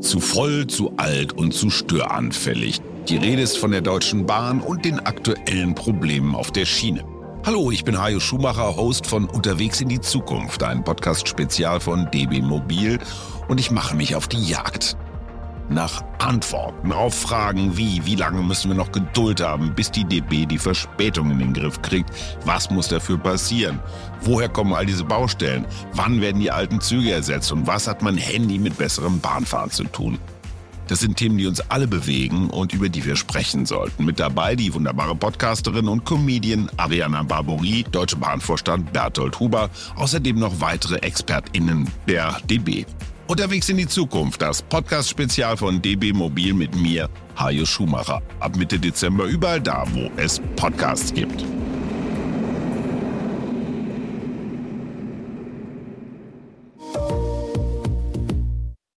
Zu voll, zu alt und zu störanfällig. Die Rede ist von der Deutschen Bahn und den aktuellen Problemen auf der Schiene. Hallo, ich bin Hajo Schumacher, Host von Unterwegs in die Zukunft, ein Podcast-Spezial von DB Mobil und ich mache mich auf die Jagd nach Antworten auf Fragen wie, wie lange müssen wir noch Geduld haben, bis die DB die Verspätung in den Griff kriegt? Was muss dafür passieren? Woher kommen all diese Baustellen? Wann werden die alten Züge ersetzt? Und was hat mein Handy mit besserem Bahnfahren zu tun? Das sind Themen, die uns alle bewegen und über die wir sprechen sollten. Mit dabei die wunderbare Podcasterin und Comedian Ariana Barbouri, Deutsche Bahnvorstand Berthold Huber, außerdem noch weitere ExpertInnen der DB. Unterwegs in die Zukunft, das Podcast-Spezial von DB Mobil mit mir, Hajo Schumacher. Ab Mitte Dezember überall da, wo es Podcasts gibt.